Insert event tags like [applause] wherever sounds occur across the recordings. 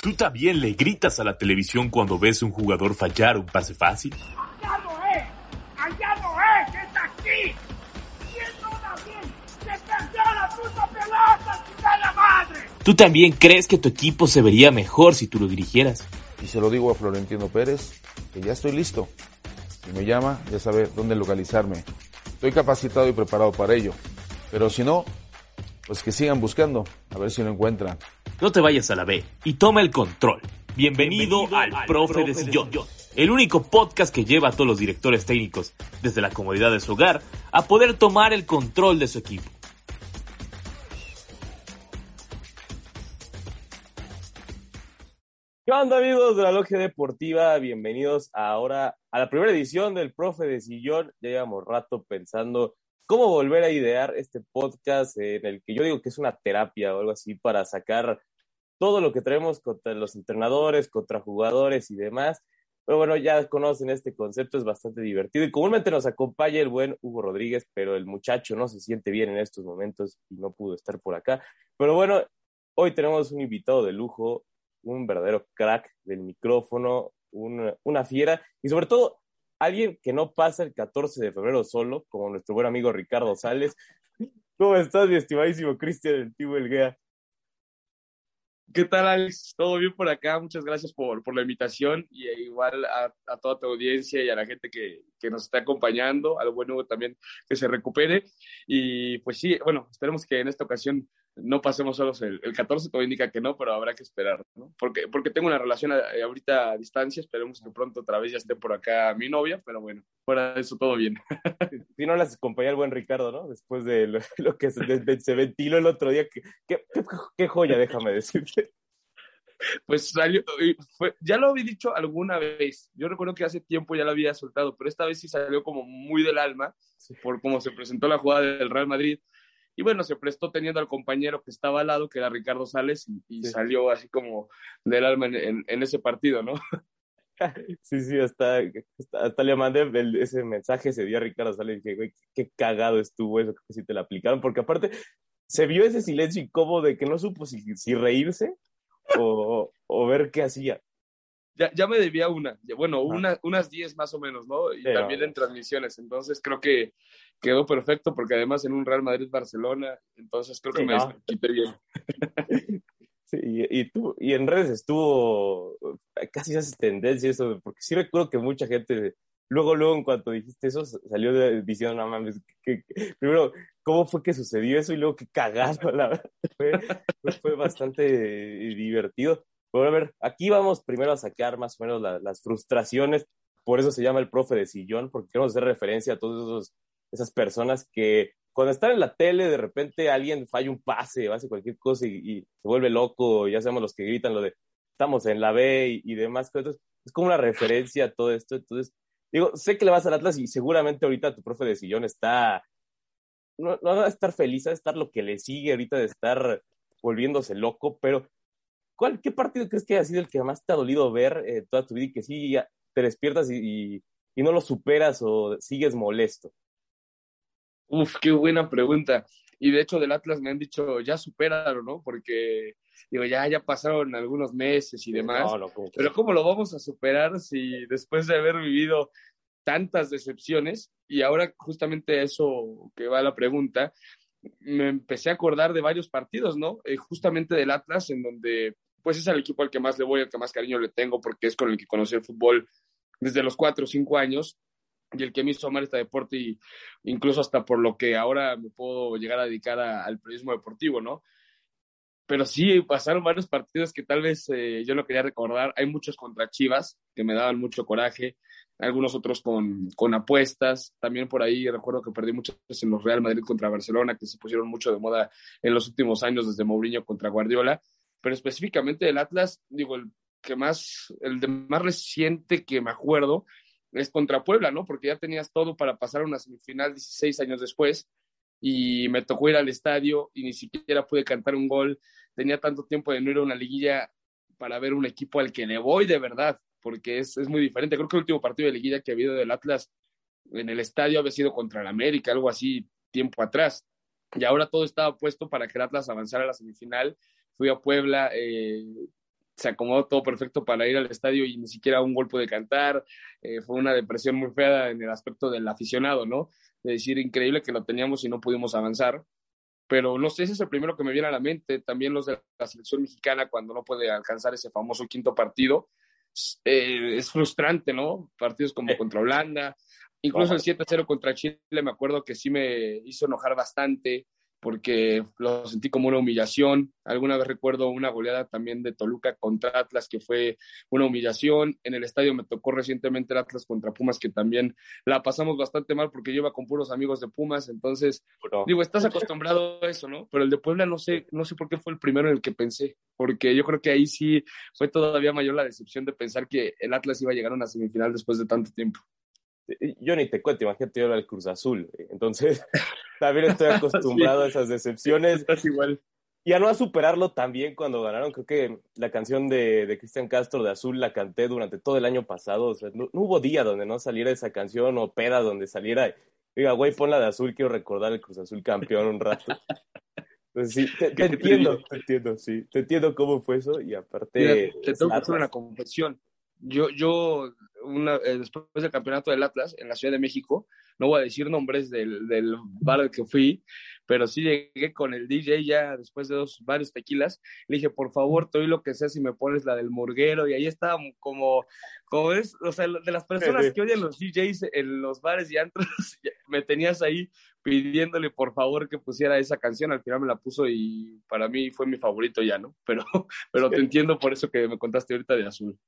¿Tú también le gritas a la televisión cuando ves a un jugador fallar un pase fácil? ¡Allá no es! ¡Allá no es! ¡Es aquí! ¿Quién no da bien? ¡Se perdió la puta pelota, chica la madre! ¿Tú también crees que tu equipo se vería mejor si tú lo dirigieras? Y se lo digo a Florentino Pérez, que ya estoy listo. Si me llama, ya sabe dónde localizarme. Estoy capacitado y preparado para ello. Pero si no, pues que sigan buscando, a ver si lo encuentran. No te vayas a la B y toma el control. Bienvenido, al, Profe, de Sillón, el único podcast que lleva a todos los directores técnicos, desde la comodidad de su hogar, a poder tomar el control de su equipo. ¿Qué onda amigos de la Logia Deportiva? Bienvenidos ahora a la primera edición del Profe de Sillón. Ya llevamos rato pensando cómo volver a idear este podcast en el que yo digo que es una terapia o algo así para sacar todo lo que traemos contra los entrenadores, contra jugadores y demás. Pero bueno, ya conocen este concepto, es bastante divertido y comúnmente nos acompaña el buen Hugo Rodríguez, pero el muchacho no se siente bien en estos momentos y no pudo estar por acá. Pero bueno, hoy tenemos un invitado de lujo, un verdadero crack del micrófono, una, una fiera y sobre todo alguien que no pasa el 14 de febrero solo, como nuestro buen amigo Ricardo Sales. ¿Cómo estás, mi estimadísimo Cristian el Tío Elguea? ¿Qué tal, Alex? ¿Todo bien por acá? Muchas gracias por, por la invitación y igual a, toda tu audiencia y a la gente que, que, nos está acompañando, al buen Hugo también que se recupere. Y pues sí, bueno, esperemos que en esta ocasión no pasemos solos el, el 14, todo indica que no, pero habrá que esperar, ¿no? Porque, porque tengo una relación a, ahorita a distancia, esperemos que pronto otra vez ya esté por acá mi novia, pero bueno, fuera de eso todo bien. [laughs] Si no las acompañó el buen Ricardo, ¿no? Después de lo, [laughs] lo que se, se, ventiló el otro día, qué, joya, déjame decirte. Pues salió, fue, ya lo había dicho alguna vez, yo recuerdo que hace tiempo ya lo había soltado, pero esta vez sí salió como muy del alma, por cómo se presentó la jugada del Real Madrid, y bueno, se prestó teniendo al compañero que estaba al lado, que era Ricardo Sales, y, y sí. salió así como del alma en, en, en, ese partido, ¿no? [laughs] Sí, sí, hasta, hasta, hasta le mandé el, ese mensaje, se dio a Ricardo Sales y dije, güey, qué cagado estuvo eso, que si te lo aplicaron, porque aparte se vio ese silencio incómodo de que no supo si, si reírse o, o, ver qué hacía. Ya, ya me debía una, bueno, una, unas 10 más o menos, ¿no? Y sí, también no. en transmisiones, entonces creo que quedó perfecto porque además en un Real Madrid-Barcelona, entonces creo que sí, me no. quité bien. [laughs] Sí, y, y, tú, y en redes estuvo, casi hace tendencia eso, porque sí recuerdo que mucha gente, luego, luego, en cuanto dijiste eso, salió de, diciendo, no mames, que, que, primero, ¿cómo fue que sucedió eso? Y luego, qué cagado, [laughs] la verdad. Fue, fue bastante divertido. Pero a ver, aquí vamos primero a sacar más o menos la, las frustraciones, por eso se llama el profe de sillón, porque queremos hacer referencia a todas esas personas que cuando están en la tele, de repente alguien falla un pase hace cualquier cosa y, se vuelve loco, ya sabemos los que gritan lo de estamos en la B y, y demás cosas. Es como una referencia a todo esto. Entonces, digo, sé que le vas al Atlas y seguramente ahorita tu profe de sillón está, no, no va a estar feliz, va a estar lo que le sigue ahorita de estar volviéndose loco, pero ¿cuál, ¿qué partido crees que ha sido el que más te ha dolido ver eh, toda tu vida y que sí te despiertas y, y no lo superas o sigues molesto? Uf, qué buena pregunta. Y de hecho del Atlas me han dicho, ya supéralo, ¿no? Porque, digo, ya, ya pasaron algunos meses y demás. No, no, ¿cómo pero ¿cómo lo vamos a superar si después de haber vivido tantas decepciones, y ahora justamente eso que va la pregunta, me empecé a acordar de varios partidos, ¿no? Eh, justamente del Atlas, en donde, pues es el equipo al que más le voy, al que más cariño le tengo, porque es con el que conocí el fútbol desde los cuatro o cinco años, y el que me hizo amar este deporte y incluso hasta por lo que ahora me puedo llegar a dedicar al periodismo deportivo, ¿no? Pero sí, pasaron varios partidos que tal vez eh, yo no quería recordar. Hay muchos contra Chivas que me daban mucho coraje, algunos otros con, con apuestas. También por ahí recuerdo que perdí muchas en los Real Madrid contra Barcelona, que se pusieron mucho de moda en los últimos años desde Mourinho contra Guardiola. Pero específicamente del Atlas, digo, el que más, el de más reciente que me acuerdo es contra Puebla, ¿no? Porque ya tenías todo para pasar a una semifinal 16 años después y me tocó ir al estadio y ni siquiera pude cantar un gol. Tenía tanto tiempo de no ir a una liguilla para ver un equipo al que le voy de verdad, porque es, es muy diferente. Creo que el último partido de liguilla que ha habido del Atlas en el estadio había sido contra el América, algo así tiempo atrás. Y ahora todo estaba puesto para que el Atlas avanzara a la semifinal. Fui a Puebla, eh, se acomodó todo perfecto para ir al estadio y ni siquiera un golpe de cantar. Eh, fue una depresión muy fea en el aspecto del aficionado, ¿no? De decir, increíble que lo teníamos y no pudimos avanzar. Pero no sé, ese es el primero que me viene a la mente. También los de la selección mexicana cuando no puede alcanzar ese famoso quinto partido. Eh, es frustrante, ¿no? Partidos como contra Holanda, incluso el 7-0 contra Chile, me acuerdo que sí me hizo enojar bastante porque lo sentí como una humillación. Alguna vez recuerdo una goleada también de Toluca contra Atlas, que fue una humillación. En el estadio me tocó recientemente el Atlas contra Pumas, que también la pasamos bastante mal porque yo iba con puros amigos de Pumas. Entonces, digo, estás acostumbrado a eso, ¿no? Pero el de Puebla no sé, no sé por qué fue el primero en el que pensé, porque yo creo que ahí sí fue todavía mayor la decepción de pensar que el Atlas iba a llegar a una semifinal después de tanto tiempo yo ni te cuento, imagínate yo era el Cruz Azul, entonces [laughs] también estoy [laughs] acostumbrado a esas decepciones. Estás igual. Y a no a superarlo también cuando ganaron, creo que la canción de, de Cristian Castro de Azul la canté durante todo el año pasado, o sea, no, hubo día donde no saliera esa canción o peda donde saliera, diga, güey, pon la de Azul, quiero recordar el Cruz Azul campeón un rato. Entonces sí, te, [laughs] entiendo, te entiendo, sí, te entiendo cómo fue eso y aparte... te tengo que hacer una confesión yo, yo una, eh, después del campeonato del Atlas en la Ciudad de México, no voy a decir nombres del, del bar al que fui, pero sí llegué con el DJ ya después de dos, varios tequilas. Le dije, por favor, te doy lo que sea si me pones la del morguero. Y ahí estaba como, como es, o sea, de las personas que odian los DJs en los bares y antros, [laughs] me tenías ahí pidiéndole por favor que pusiera esa canción. Al final me la puso y para mí fue mi favorito ya, ¿no? [laughs] Pero, pero te entiendo por eso que me contaste ahorita de Azul.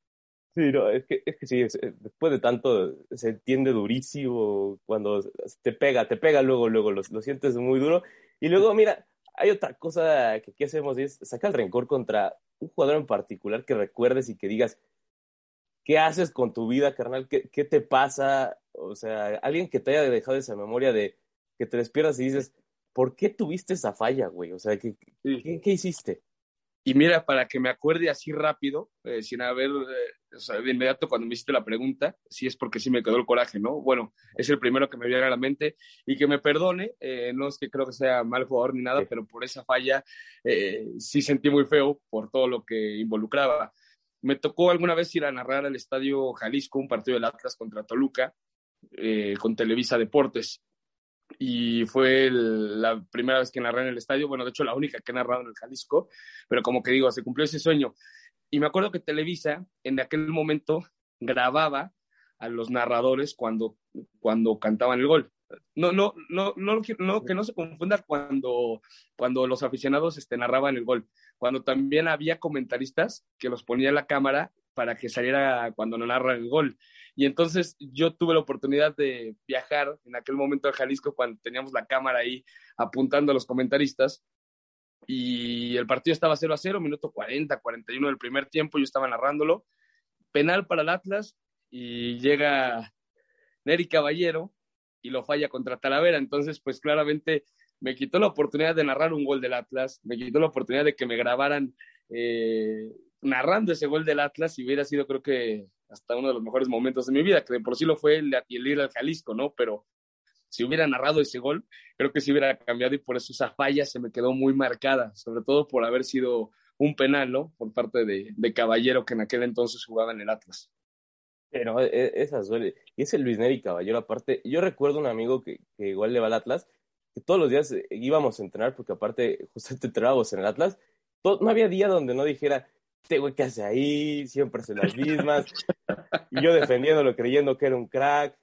Sí, no, es que, es que sí, eh, después de tanto se entiende durísimo cuando te pega, te pega luego, luego, lo, lo sientes muy duro. Y luego, mira, hay otra cosa que aquí hacemos y es sacar el rencor contra un jugador en particular que recuerdes y que digas, ¿qué haces con tu vida, carnal? ¿Qué, qué te pasa? O sea, alguien que te haya dejado esa memoria de que te despiertas y dices, ¿por qué tuviste esa falla, güey? O sea, ¿qué, qué, qué hiciste? Y mira, para que me acuerde así rápido, eh, sin haber, eh, o sea, de inmediato cuando me hiciste la pregunta, si es porque sí me quedó el coraje, ¿no? Bueno, es el primero que me viene a la mente y que me perdone, eh, no es que creo que sea mal jugador ni nada, pero por esa falla sí sentí muy feo por todo lo que involucraba. Me tocó alguna vez ir a narrar al Estadio Jalisco un partido del Atlas contra Toluca con Televisa Deportes y fue la primera vez que narré en el estadio, bueno, de hecho la única que he narrado en el Jalisco, pero como que digo, se cumplió ese sueño. Y me acuerdo que Televisa en aquel momento grababa a los narradores cuando, cuando cantaban el gol. No, no, no, no, que no se confunda cuando, cuando los aficionados este, narraban el gol, cuando también había comentaristas que los ponía en la cámara para que saliera cuando no narran el gol. Y entonces yo tuve la oportunidad de viajar en aquel momento a Jalisco cuando teníamos la cámara ahí apuntando a los comentaristas. Y el partido estaba 0 a 0, minuto 40, 41 del primer tiempo, yo estaba narrándolo. Penal para el Atlas y llega Neri Caballero y lo falla contra Talavera. Entonces, pues claramente me quitó la oportunidad de narrar un gol del Atlas, me quitó la oportunidad de que me grabaran eh, narrando ese gol del Atlas y hubiera sido creo que hasta uno de los mejores momentos de mi vida, que por sí lo fue el, el ir al Jalisco, ¿no? Pero si hubiera narrado ese gol, creo que sí hubiera cambiado y por eso esa falla se me quedó muy marcada, sobre todo por haber sido un penal, ¿no? Por parte de, de Caballero, que en aquel entonces jugaba en el Atlas. Pero e, esa suele. Y ese Luis Neri Caballero, aparte, yo recuerdo un amigo que, que, igual le va al Atlas, que todos los días eh, íbamos a entrenar, porque aparte, [laughs] justamente entrábamos en el Atlas, no había día donde no dijera, este güey que hace ahí, siempre son las mismas. y yo defendiéndolo, creyendo que era un crack.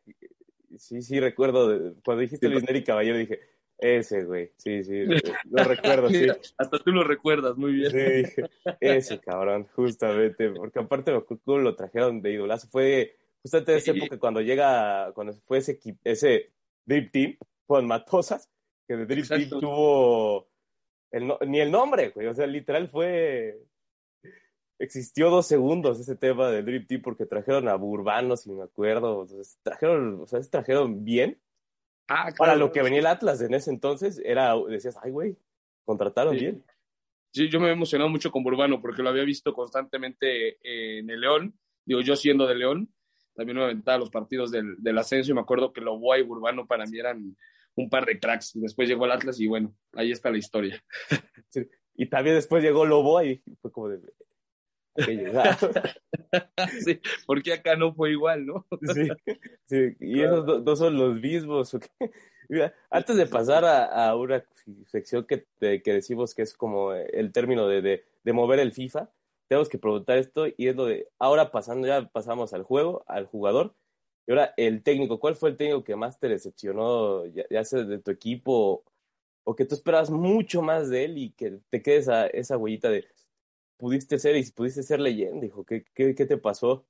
Sí, sí, recuerdo, cuando dijiste Luis Neri Caballero, dije, ese güey, sí, sí, [laughs] lo recuerdo, sí. Hasta tú lo recuerdas, muy bien. Sí, ese cabrón, justamente, porque aparte lo trajeron de idolazo, fue justamente esa época cuando llega, cuando fue ese, ese Dream Team, con Matosas, que de Dream Team tuvo el ni el nombre, güey, o sea, literal fue existió dos segundos ese tema del Dream Team porque trajeron a Burbano, si me acuerdo. trajeron, o sea, se trajeron bien. Ah, Para lo que venía el Atlas en ese entonces, era, decías, ay, güey, contrataron bien. Sí, yo me he emocionado mucho con Burbano porque lo había visto constantemente en el León. Digo, yo siendo de León, también me aventaba los partidos del, del ascenso y me acuerdo que Loboa y Burbano para mí eran un par de cracks. Después llegó el Atlas y bueno, ahí está la historia. Y también después llegó Loboa y fue como de, [laughs] sí, porque acá no fue igual, ¿no? sí, sí, y esos dos son los mismos. [laughs] Mira, antes de pasar a, una sección que, que, decimos que es como el término de, de, de, mover el FIFA, tenemos que preguntar esto y es lo de, ahora pasando, ya pasamos al juego, al jugador, y ahora el técnico, ¿cuál fue el técnico que más te decepcionó, ya, ya sea de tu equipo o que tú esperabas mucho más de él y que te quedes a esa huellita de, pudiste ser y pudiste ser leyenda, dijo, ¿qué, qué, qué te pasó?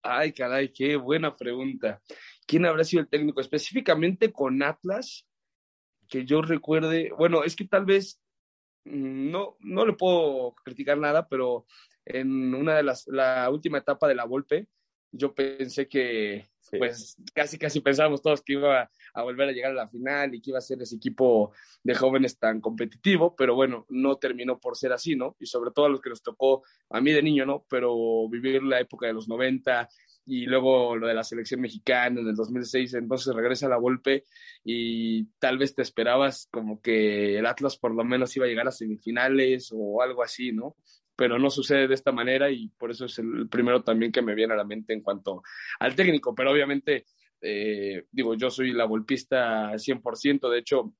Ay, caray, qué buena pregunta. ¿Quién habrá sido el técnico específicamente con Atlas? Que yo recuerde, bueno, es que tal vez mm, no, no le puedo criticar nada, pero en una de las, la última etapa de la Volpe, yo pensé que, pues casi, casi pensábamos todos que iba a volver a llegar a la final y que iba a ser ese equipo de jóvenes tan competitivo, pero bueno, no terminó por ser así, ¿no? Y sobre todo a los que nos tocó, a mí de niño, ¿no? Pero vivir la época de los 90 y luego lo de la selección mexicana en el 2006, entonces regresa la Volpe y tal vez te esperabas como que el Atlas por lo menos iba a llegar a semifinales o algo así, ¿no? Pero no sucede de esta manera y por eso es el primero también que me viene a la mente en cuanto al técnico, pero obviamente, eh, digo, yo soy la golpista 100%, de hecho,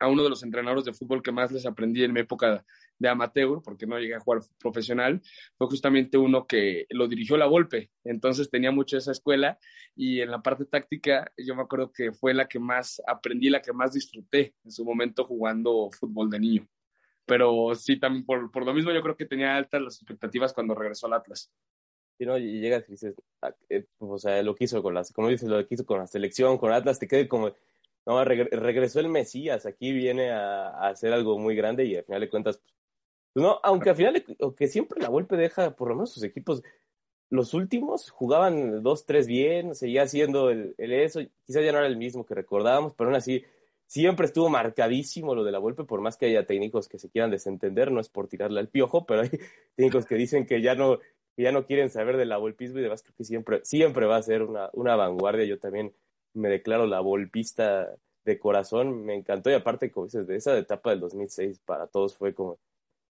a uno de los entrenadores de fútbol que más les aprendí en mi época de amateur, porque no llegué a jugar profesional, fue justamente uno que lo dirigió la Volpe, entonces tenía mucho esa escuela y en la parte táctica yo me acuerdo que fue la que más aprendí, la que más disfruté en su momento jugando fútbol de niño pero sí, también por, por, lo mismo yo creo que tenía altas las expectativas cuando regresó al Atlas. Y no, y llegas y dices, ah, eh, pues, o sea, lo quiso con las, como dices, lo quiso con la selección, con Atlas, te quede como, no, regresó el Mesías, aquí viene a, hacer algo muy grande y al final de cuentas, pues no, aunque al final, que siempre la golpe deja, por lo menos sus equipos, los últimos jugaban dos, tres bien, seguía haciendo el, el eso, quizás ya no era el mismo que recordábamos, pero aún así siempre estuvo marcadísimo lo de la golpe, por más que haya técnicos que se quieran desentender, no es por tirarle al piojo, pero hay [laughs] técnicos que dicen que ya no, que ya no quieren saber del la y demás, creo que siempre, siempre va a ser una, una vanguardia. Yo también me declaro la volpista de corazón, me encantó y aparte, como dices, de esa etapa del 2006 para todos fue como,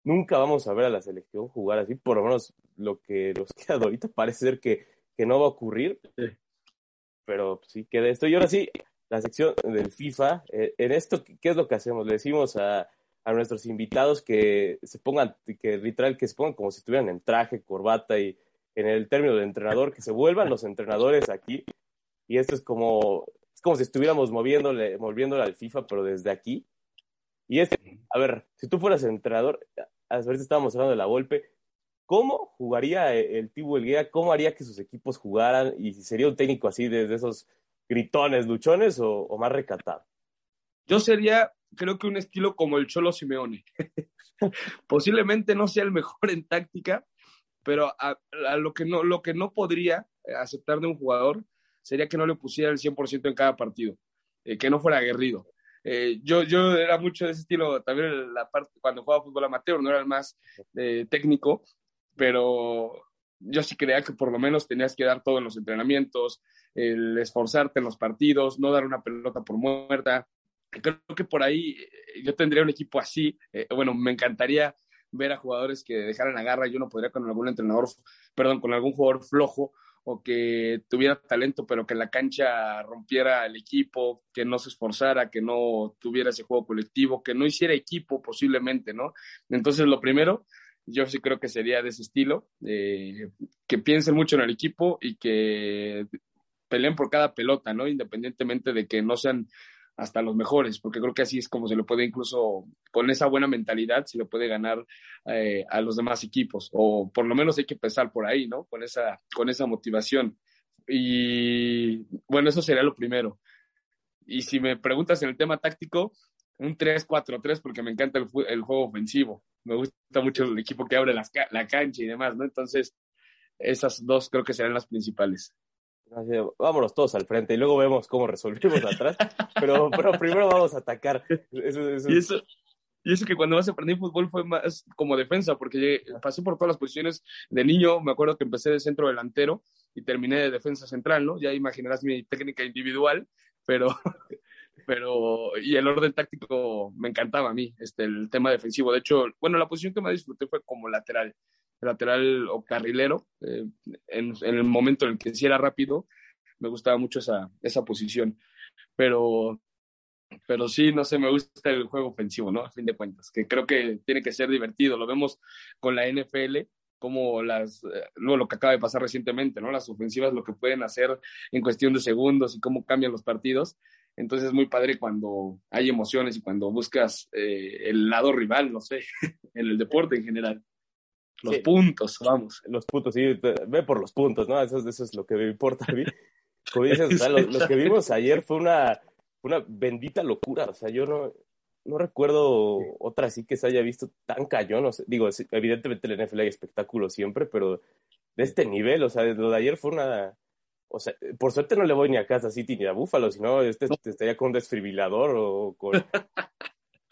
nunca vamos a ver a la selección jugar así, por lo menos lo que nos queda [laughs] ahorita parece ser que, que no va a ocurrir, pero sí queda esto. Y ahora sí, la sección del FIFA. Eh, en esto, ¿qué es lo que hacemos? Le decimos a, a nuestros invitados que se pongan, que literal, que se pongan como si estuvieran en traje, corbata y en el término de entrenador, que se vuelvan los entrenadores aquí. Y esto es como, es como si estuviéramos moviéndole, moviéndole al FIFA, pero desde aquí. Y este, a ver, si tú fueras entrenador, a ver si estábamos hablando de la golpe, ¿cómo jugaría el Tibu Elguea? ¿Cómo haría que sus equipos jugaran? Y si sería un técnico así de esos gritones, luchones o, más recatado? Yo sería, creo que un estilo como el Cholo Simeone. [laughs] Posiblemente no sea el mejor en táctica, pero a, lo, que no, lo que no podría aceptar de un jugador sería que no le pusiera el 100% en cada partido, eh, que no fuera aguerrido. Eh, yo, yo era mucho de ese estilo, también la parte, cuando jugaba fútbol amateur, no era el más eh, técnico, pero yo sí creía que por lo menos tenías que dar todo en los entrenamientos, el esforzarte en los partidos, no dar una pelota por muerta. Creo que por ahí eh, yo tendría un equipo así. Eh, bueno, me encantaría ver a jugadores que dejaran la garra. Yo no podría con algún entrenador, perdón, con algún jugador flojo o que tuviera talento, pero que en la cancha rompiera el equipo, que no se esforzara, que no tuviera ese juego colectivo, que no hiciera equipo posiblemente, ¿no? Entonces, lo primero, yo sí creo que sería de ese estilo, eh, que piensen mucho en el equipo y que peleen por cada pelota, ¿no? Independientemente de que no sean hasta los mejores, porque creo que así es como se le puede incluso, con esa buena mentalidad, se le puede ganar eh, a los demás equipos, o por lo menos hay que empezar por ahí, ¿no? Con esa, con esa motivación. Y bueno, eso sería lo primero. Y si me preguntas en el tema táctico, un 3-4-3 porque me encanta el, el, juego ofensivo. Me gusta mucho el equipo que abre la cancha y demás, ¿no? Entonces, esas dos creo que serán las principales. Vámonos todos al frente y luego vemos cómo resolvimos [laughs] atrás, pero, pero primero vamos a atacar. Y, eso, y eso que cuando más aprendí fútbol fue más como defensa, porque pasé por todas las posiciones de niño, me acuerdo que empecé de centro delantero y terminé de defensa central, ¿no? Ya imaginarás mi técnica individual, pero, [laughs] pero y el orden táctico me encantaba a mí, este, el tema defensivo. De hecho, bueno, la posición que más disfruté fue como lateral lateral o carrilero, eh, en, el momento en el que sí era rápido, me gustaba mucho esa, esa posición. Pero, pero sí, no sé, me gusta el juego ofensivo, ¿no? A fin de cuentas, que creo que tiene que ser divertido. Lo vemos con la NFL, como las, eh, luego lo que acaba de pasar recientemente, ¿no? Las ofensivas, lo que pueden hacer en cuestión de segundos y cómo cambian los partidos. Entonces es muy padre cuando hay emociones y cuando buscas eh, el lado rival, no sé, [laughs] en el deporte en general. Los puntos, vamos. Los puntos, sí, ve por los puntos, ¿no? Eso, eso es lo que me importa a mí. [laughs] Como dices, o sea, lo, que vimos ayer fue una, una bendita locura. O sea, yo no, no recuerdo otra así que se haya visto tan cayón. O digo, evidentemente el NFL hay espectáculo siempre, pero de este nivel, o sea, lo de ayer fue una. O sea, por suerte no le voy ni a Casa City ni a Búfalo, sino este, estaría con un desfibrilador o con. [laughs]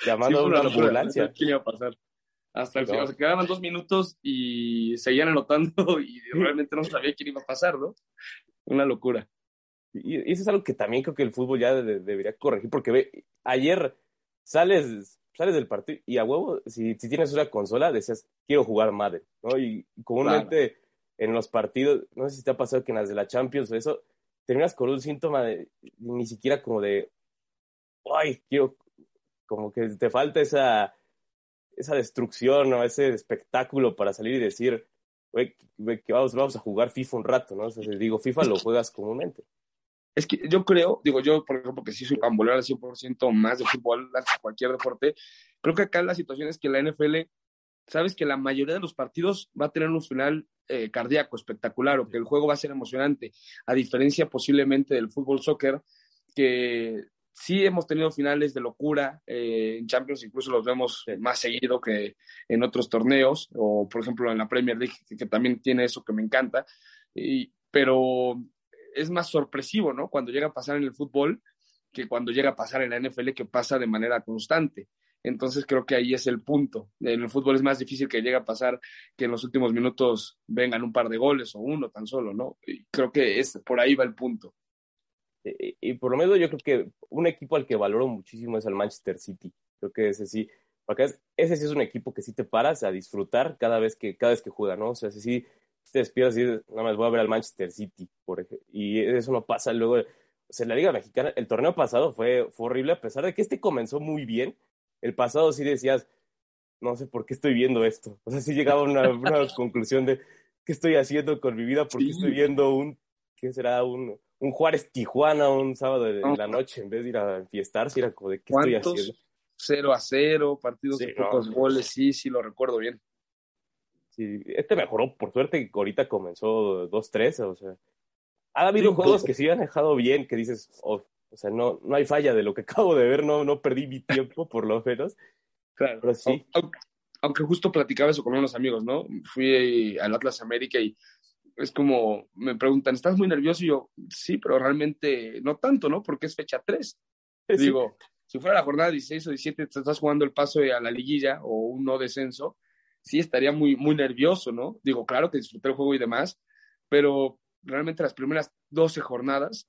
llamando a una ambulancia. ¿Qué iba a pasar? Hasta el final, quedaban dos minutos y seguían anotando [laughs] y [laughs] realmente no sabía quién iba a pasar, ¿no? Una locura. Y, eso es algo que también creo que el fútbol ya debería corregir, porque ve, ayer sales, sales del partido y a huevo, si, si tienes una consola, decías, quiero jugar madre, ¿no? Y comúnmente en los partidos, no sé si te ha pasado que en las de la Champions o eso, terminas con un síntoma de, ni siquiera como de, ay, quiero, como que te falta esa esa destrucción o ese espectáculo para salir y decir, güey, que vamos, vamos a jugar FIFA un rato, ¿no? O sea, digo, FIFA lo juegas comúnmente. Es que yo creo, digo yo, por ejemplo, que sí soy pambolero al 100% más de fútbol que cualquier deporte, creo que acá la situación es que la NFL, sabes que la mayoría de los partidos va a tener un final eh, cardíaco, espectacular, o que el juego va a ser emocionante, a diferencia posiblemente del fútbol soccer, que sí hemos tenido finales de locura eh, en Champions, incluso los vemos más seguido que en otros torneos, o por ejemplo en la Premier League, que, también tiene eso que me encanta, y, pero es más sorpresivo, ¿no? Cuando llega a pasar en el fútbol que cuando llega a pasar en la NFL, que pasa de manera constante. Entonces creo que ahí es el punto. En el fútbol es más difícil que llegue a pasar que en los últimos minutos vengan un par de goles o uno tan solo, ¿no? Y creo que es, por ahí va el punto. Eh, y, por lo menos yo creo que un equipo al que valoro muchísimo es el Manchester City. Creo que ese sí, porque ese sí es un equipo que sí te paras a disfrutar cada vez que, cada vez que juega, ¿no? O sea, si sí te despiertas y nada más voy a ver al Manchester City, por ejemplo, y eso no pasa luego. O sea, la Liga Mexicana, el torneo pasado fue, fue horrible, a pesar de que este comenzó muy bien. El pasado sí decías, no sé por qué estoy viendo esto. O sea, sí llegaba a una, una [laughs] conclusión de, ¿qué estoy haciendo con mi vida? ¿Por qué estoy viendo un, qué será, un, un Juárez Tijuana un sábado de, la noche en vez de ir a fiestarse, era como de qué estoy haciendo. 0 a 0, partidos de pocos goles, sí, sí, lo recuerdo bien. Sí, este mejoró, por suerte, ahorita comenzó 2-3, o sea, ha habido juegos que sí han dejado bien, que dices, oh, o sea, no, no hay falla de lo que [laughs] acabo de ver, no, no perdí mi tiempo, por lo menos. Claro, pero sí. Aunque, aunque, justo platicaba eso con unos amigos, ¿no? Fui al Atlas América y es como, me preguntan, ¿estás muy nervioso? Y yo, sí, pero realmente no tanto, ¿no? Porque es fecha 3. [laughs] Digo, si fuera la jornada 16 o 17, te estás jugando el paso a la liguilla o un no descenso, sí estaría muy, muy nervioso, ¿no? Digo, claro que disfruté el juego y demás, pero realmente las primeras 12 jornadas,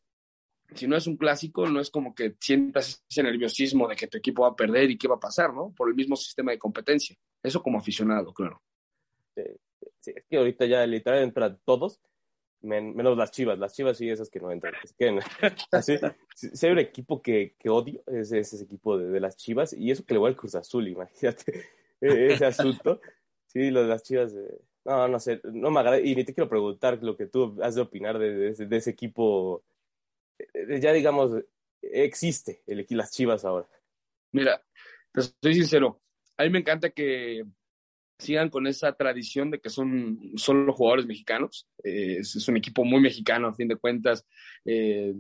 si no es un clásico, no es como que sientas ese nerviosismo de que tu equipo va a perder y qué va a pasar, ¿no? Por el mismo sistema de competencia. Eso como aficionado, claro es que ahorita ya literal entran todos, menos las chivas. Las chivas sí, esas que no entran. si [laughs] hay un equipo que, que odio, es, ese equipo de, las chivas, y eso que le voy al Cruz Azul, imagínate [laughs] e, ese asunto. Sí, lo de las chivas, eh, no, no sé, no me agrada, y ni te quiero preguntar lo que tú has de opinar de, de, ese equipo, ya digamos, existe el, las chivas ahora. Mira, te soy sincero, a mí me encanta que sigan con esa tradición de que son solo jugadores mexicanos. Eh, es, un equipo muy mexicano, a fin de cuentas. Eh,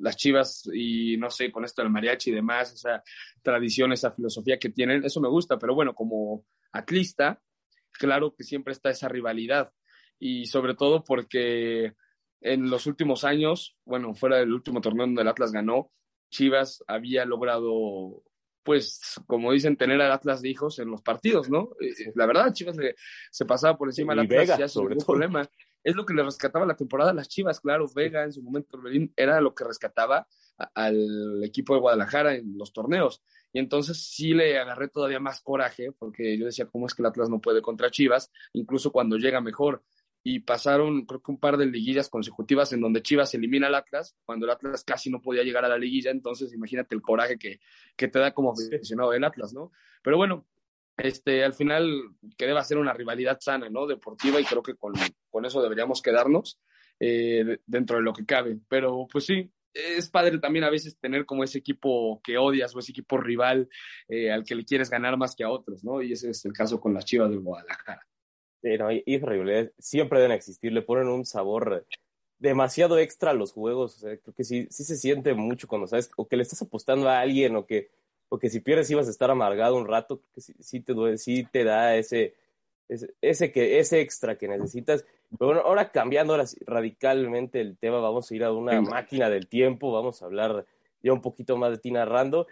las Chivas y no sé, con esto del mariachi y demás, esa tradición, esa filosofía que tienen, eso me gusta. Pero bueno, como atlista, claro que siempre está esa rivalidad. Y sobre todo porque en los últimos años, bueno, fuera del último torneo donde el Atlas ganó, Chivas había logrado pues, como dicen, tener al Atlas de hijos en los partidos, ¿no? Eh, la verdad, Chivas se pasaba por encima del Atlas ya sobre todo. problema. Es lo que le rescataba la temporada a las Chivas, claro. Vega en su momento era lo que rescataba al equipo de Guadalajara en los torneos. Y entonces sí le agarré todavía más coraje, porque yo decía, ¿cómo es que el Atlas no puede contra Chivas? Incluso cuando llega mejor y pasaron creo que un par de liguillas consecutivas en donde Chivas elimina al Atlas, cuando el Atlas casi no podía llegar a la liguilla, entonces imagínate el coraje que, que te da como aficionado del Atlas, ¿no? Pero bueno, este, al final que deba ser una rivalidad sana, ¿no? Deportiva y creo que con, con eso deberíamos quedarnos eh, dentro de lo que cabe. Pero pues sí, es padre también a veces tener como ese equipo que odias o ese equipo rival eh, al que le quieres ganar más que a otros, ¿no? Y ese es el caso con las Chivas del Guadalajara. No, y, y siempre deben existir, le ponen un sabor demasiado extra a los juegos. creo que sí, sí se siente mucho cuando sabes, o que le estás apostando a alguien, o que, o que si pierdes ibas a estar amargado un rato, que sí, te duele, sí te da ese, ese, que, ese extra que necesitas. Pero bueno, ahora cambiando radicalmente el tema, vamos a ir a una máquina del tiempo, vamos a hablar ya un poquito más de ti narrando.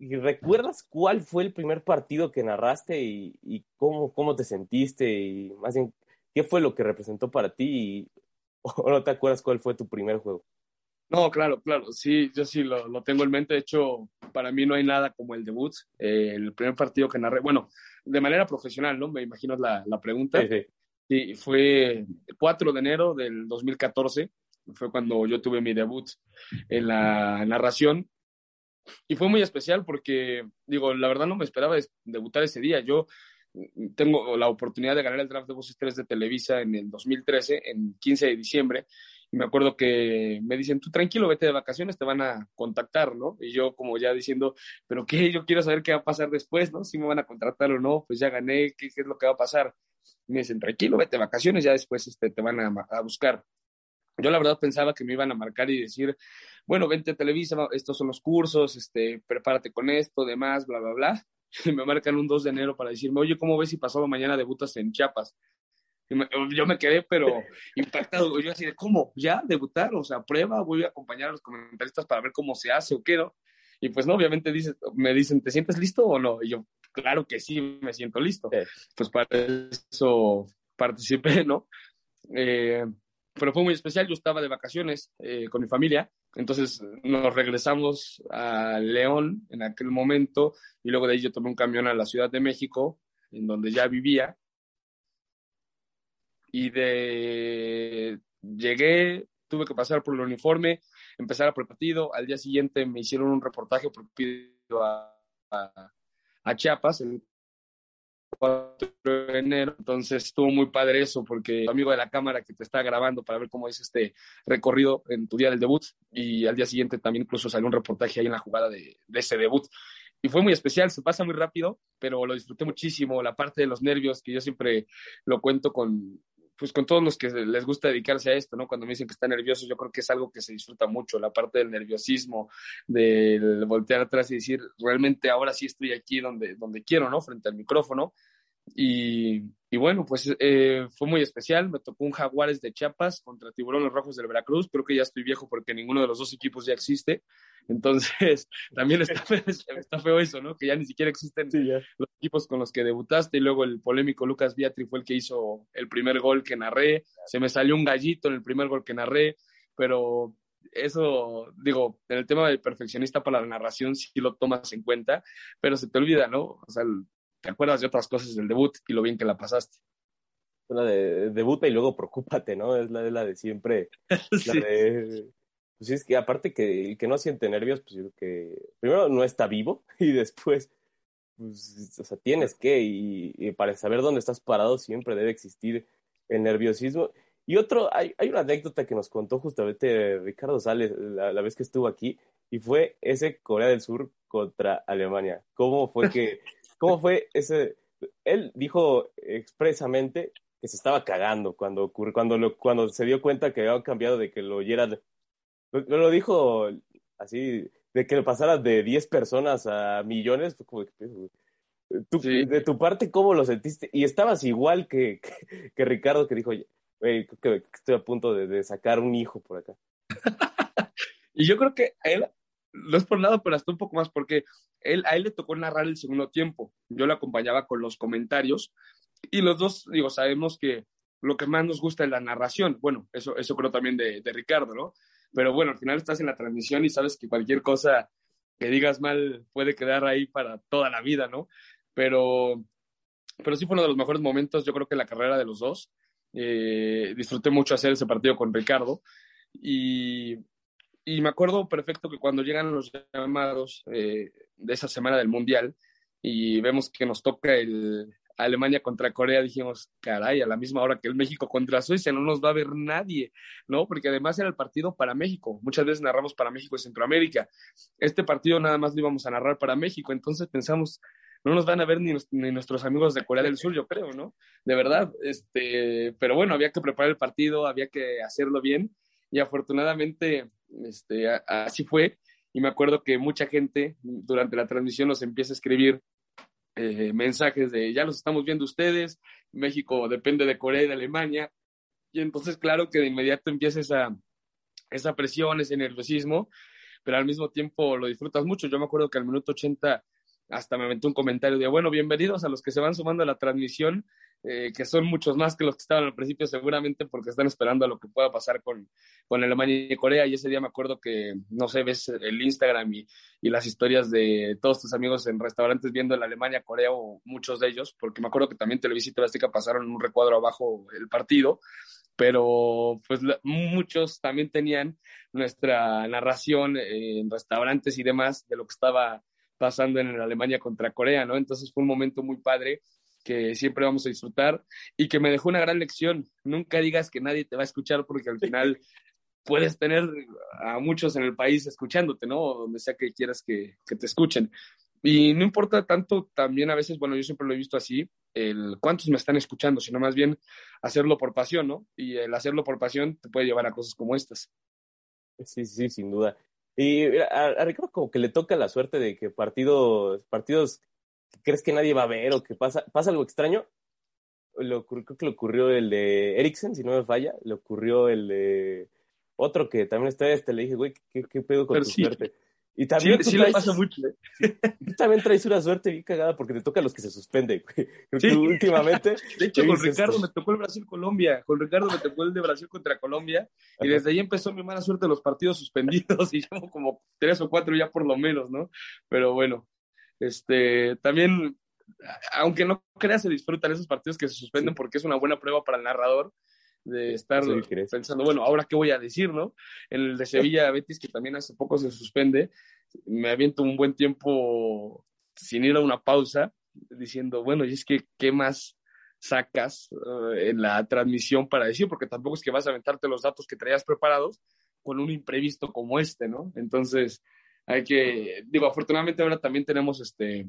¿Y recuerdas cuál fue el primer partido que narraste y, y, cómo, cómo te sentiste? Y más bien, ¿qué fue lo que representó para ti? Y, [laughs] ¿O no te acuerdas cuál fue tu primer juego? No, claro, claro, sí, yo sí lo, lo tengo en mente. De hecho, para mí no hay nada como el debut. Eh, el primer partido que narré, bueno, de manera profesional, ¿no? Me imagino la, la pregunta. Sí, sí. sí, fue el 4 de enero del 2014. Fue cuando yo tuve mi debut en la narración y fue muy especial porque, digo, la verdad no me esperaba debutar ese día. Yo mm, tengo la oportunidad de ganar el draft de Voces 3 de Televisa en el 2013, en 15 de diciembre. Y me acuerdo que me dicen, tú tranquilo, vete de vacaciones, te van a contactar, ¿no? Y yo como ya diciendo, pero qué, yo quiero saber qué va a pasar después, ¿no? Si me van a contratar o no, pues ya gané, ¿qué, es lo que va a pasar? Me dicen, tranquilo, vete de vacaciones, ya después este, te van a, a buscar. Yo la verdad pensaba que me iban a marcar y decir, bueno, vente a Televisa, estos son los cursos, este, prepárate con esto, demás, bla, bla, bla. [laughs] Y me marcan un 2 de enero para decirme, oye, ¿cómo ves si pasado mañana debutas en Chiapas? Yo me quedé, pero [laughs] impactado. Yo así de, ¿cómo? ¿Ya debutar? O sea, prueba, voy a acompañar a los comentaristas para ver cómo se hace o qué, ¿no? Y pues no, obviamente dice, me dicen, ¿te sientes listo o no? Y yo, claro que sí, me siento listo. Pues para eso participé, ¿no? Eh, pero fue muy especial. Yo estaba de vacaciones eh, con mi familia, entonces nos regresamos a León en aquel momento y luego de ahí yo tomé un camión a la Ciudad de México, en donde ya vivía. Y de llegué, tuve que pasar por el uniforme, empezar por el partido. Al día siguiente me hicieron un reportaje por a, a, a Chiapas, en 4 de enero. Entonces estuvo muy padre eso, porque amigo de la cámara que te está grabando para ver cómo es este recorrido en tu día del debut. Y al día siguiente también incluso salió un reportaje ahí en la jugada de, de ese debut. Y fue muy especial, se pasa muy rápido, pero lo disfruté muchísimo. La parte de los nervios, que yo siempre lo cuento con, pues con todos los que les gusta dedicarse a esto, ¿no? Cuando me dicen que están nerviosos, yo creo que es algo que se disfruta mucho, la parte del nerviosismo, del voltear atrás y decir, realmente ahora sí estoy aquí donde, donde quiero, ¿no? Frente al micrófono. Y, y bueno, pues eh, fue muy especial. Me tocó un Jaguares de Chiapas contra Tiburones Rojos del Veracruz. Creo que ya estoy viejo porque ninguno de los dos equipos ya existe. Entonces, [laughs] también está feo, está feo eso, ¿no? Que ya ni siquiera existen los equipos con los que debutaste. Y luego el polémico Lucas Beatriz fue el que hizo el primer gol que narré. Se me salió un gallito en el primer gol que narré, pero eso, digo, en el tema del perfeccionista para la narración sí lo tomas en cuenta, pero se te olvida, ¿no? O sea, te acuerdas de otras cosas del debut y lo bien que la pasaste. La de debuta y luego preocúpate, ¿no? Es la de la de siempre. [laughs] La de pues es que aparte que el que no siente nervios, pues yo creo que primero no está vivo [laughs] y después, pues, o sea, tienes que, y, para saber dónde estás parado siempre debe existir el nerviosismo. Y otro, hay, hay una anécdota que nos contó justamente Ricardo Sales la, la, vez que estuvo aquí, y fue ese Corea del Sur contra Alemania. ¿Cómo fue que, [laughs] cómo fue ese, él dijo expresamente que se estaba cagando cuando cuando cuando se dio cuenta que había cambiado de que lo oyera lo, lo dijo así de que lo pasara de 10 personas a millones como de tu parte cómo lo sentiste y estabas igual que, que, Ricardo que dijo que, estoy a punto de, de sacar un hijo por acá [laughs] y yo creo que él no es por nada, pero hasta un poco más, porque él, a él le tocó narrar el segundo tiempo. Yo le acompañaba con los comentarios y los dos, digo, sabemos que lo que más nos gusta es la narración. Bueno, eso, eso creo también de, de Ricardo, ¿no? Pero bueno, al final estás en la transmisión y sabes que cualquier cosa que digas mal puede quedar ahí para toda la vida, ¿no? Pero, pero sí fue uno de los mejores momentos, yo creo que la carrera de los dos. Eh, disfruté mucho hacer ese partido con Ricardo y, y me acuerdo perfecto que cuando llegan los llamados eh, de esa semana del Mundial y vemos que nos toca el Alemania contra Corea, dijimos, caray, a la misma hora que el México contra Suecia, no nos va a ver nadie, ¿no? Porque además era el partido para México. Muchas veces narramos para México y Centroamérica. Este partido nada más lo íbamos a narrar para México, entonces pensamos, no nos van a ver ni, ni, nuestros amigos de Corea del Sur, yo creo, ¿no? De verdad, este, pero bueno, había que preparar el partido, había que hacerlo bien y afortunadamente este, así fue. Y me acuerdo que mucha gente durante la transmisión nos empieza a escribir eh, mensajes de ya los estamos viendo ustedes, México depende de Corea y de Alemania. Y entonces, claro que de inmediato empieza esa, esa presión, ese nerviosismo, pero al mismo tiempo lo disfrutas mucho. Yo me acuerdo que al minuto 80 hasta me aventó un comentario de, bueno, bienvenidos a los que se van sumando a la transmisión. Eh, que son muchos más que los que estaban al principio seguramente porque están esperando a lo que pueda pasar con, con Alemania y Corea. Y ese día me acuerdo que, no sé, ves el Instagram y, y las historias de todos tus amigos en restaurantes viendo en Alemania, Corea o muchos de ellos, porque me acuerdo que también Televisa y Televisa pasaron un recuadro abajo el partido pero pues muchos también tenían nuestra narración en restaurantes y demás de lo que estaba pasando en Alemania contra Corea, ¿no? Entonces fue un momento muy padre que siempre vamos a disfrutar y que me dejó una gran lección. Nunca digas que nadie te va a escuchar porque al final [laughs] puedes tener a muchos en el país escuchándote, ¿no? Donde sea que quieras que, que, te escuchen. Y no importa tanto también a veces, bueno, yo siempre lo he visto así, el cuántos me están escuchando, sino más bien hacerlo por pasión, ¿no? Y el hacerlo por pasión te puede llevar a cosas como estas. Sí, sí, sin duda. Y a, a Ricardo como que le toca la suerte de que partidos, partidos crees que nadie va a ver o que pasa, pasa algo extraño. Lo, creo que le ocurrió el de Ericsson, si no me falla, le ocurrió el de otro que también está este, le dije, güey, ¿qué, qué pedo con tu suerte? Y también sí, le pasa mucho. ¿eh? [laughs] Tú también traes una suerte bien cagada porque te toca a los que se suspenden. Creo que últimamente. [laughs] De hecho, con Ricardo me tocó el Brasil-Colombia. Con Ricardo me tocó el de Brasil contra Colombia. Y desde ahí empezó mi mala suerte de los partidos suspendidos. [laughs] Y llevo como tres o cuatro ya por lo menos, ¿no? Pero bueno, este, también, aunque no creas, se disfrutan esos partidos que se suspenden porque es una buena prueba para el narrador de estar pensando, bueno, ahora qué voy a decir, ¿no? El de Sevilla Betis, que también hace poco se suspende, me aviento un buen tiempo sin ir a una pausa, diciendo, bueno, y es que, ¿qué más sacas eh, en la transmisión para decir? Porque tampoco es que vas a aventarte los datos que traías preparados con un imprevisto como este, ¿no? Entonces, hay que, digo, afortunadamente ahora también tenemos este,